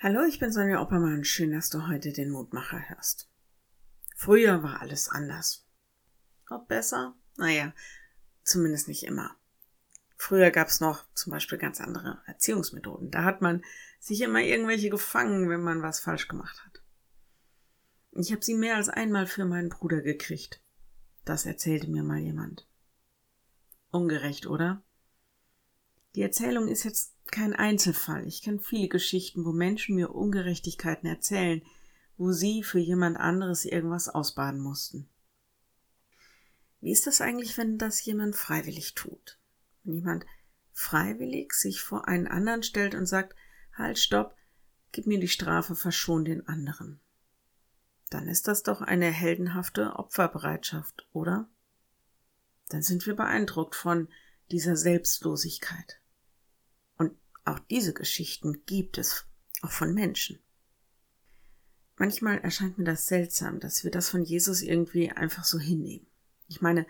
Hallo, ich bin Sonja Oppermann. Schön, dass du heute den Mutmacher hörst. Früher war alles anders. Ob besser? Naja, zumindest nicht immer. Früher gab es noch zum Beispiel ganz andere Erziehungsmethoden. Da hat man sich immer irgendwelche gefangen, wenn man was falsch gemacht hat. Ich habe sie mehr als einmal für meinen Bruder gekriegt. Das erzählte mir mal jemand. Ungerecht, oder? Die Erzählung ist jetzt kein Einzelfall. Ich kenne viele Geschichten, wo Menschen mir Ungerechtigkeiten erzählen, wo sie für jemand anderes irgendwas ausbaden mussten. Wie ist das eigentlich, wenn das jemand freiwillig tut? Wenn jemand freiwillig sich vor einen anderen stellt und sagt, halt, stopp, gib mir die Strafe, verschon den anderen. Dann ist das doch eine heldenhafte Opferbereitschaft, oder? Dann sind wir beeindruckt von dieser Selbstlosigkeit. Auch diese Geschichten gibt es, auch von Menschen. Manchmal erscheint mir das seltsam, dass wir das von Jesus irgendwie einfach so hinnehmen. Ich meine,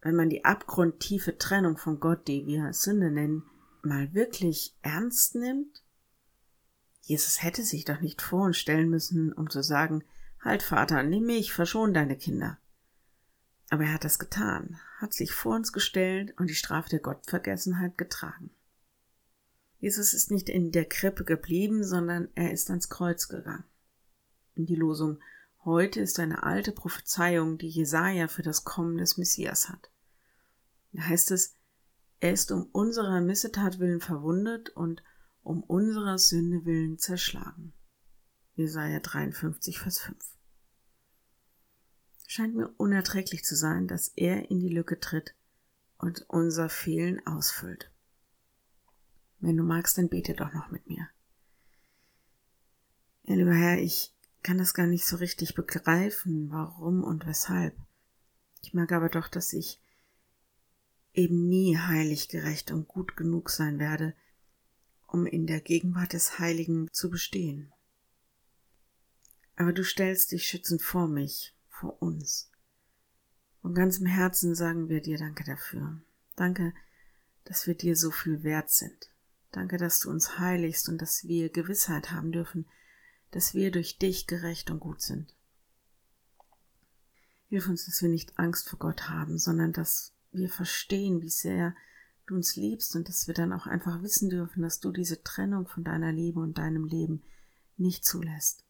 wenn man die abgrundtiefe Trennung von Gott, die wir Sünde nennen, mal wirklich ernst nimmt? Jesus hätte sich doch nicht vor uns stellen müssen, um zu sagen, Halt, Vater, nimm mich, verschon deine Kinder. Aber er hat das getan, hat sich vor uns gestellt und die Strafe der Gottvergessenheit getragen. Jesus ist nicht in der Krippe geblieben, sondern er ist ans Kreuz gegangen. In die Losung heute ist eine alte Prophezeiung, die Jesaja für das Kommen des Messias hat. Da heißt es, er ist um unserer Missetat willen verwundet und um unserer Sünde willen zerschlagen. Jesaja 53, Vers 5. Scheint mir unerträglich zu sein, dass er in die Lücke tritt und unser Fehlen ausfüllt. Wenn du magst, dann bete doch noch mit mir. Ja, lieber Herr, ich kann das gar nicht so richtig begreifen, warum und weshalb. Ich mag aber doch, dass ich eben nie heilig, gerecht und gut genug sein werde, um in der Gegenwart des Heiligen zu bestehen. Aber du stellst dich schützend vor mich, vor uns. Von ganzem Herzen sagen wir dir Danke dafür. Danke, dass wir dir so viel wert sind. Danke, dass du uns heiligst und dass wir Gewissheit haben dürfen, dass wir durch dich gerecht und gut sind. Hilf uns, dass wir nicht Angst vor Gott haben, sondern dass wir verstehen, wie sehr du uns liebst und dass wir dann auch einfach wissen dürfen, dass du diese Trennung von deiner Liebe und deinem Leben nicht zulässt.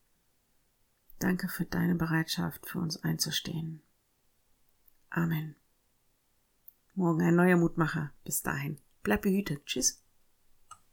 Danke für deine Bereitschaft, für uns einzustehen. Amen. Morgen ein neuer Mutmacher. Bis dahin. Bleib behütet. Tschüss.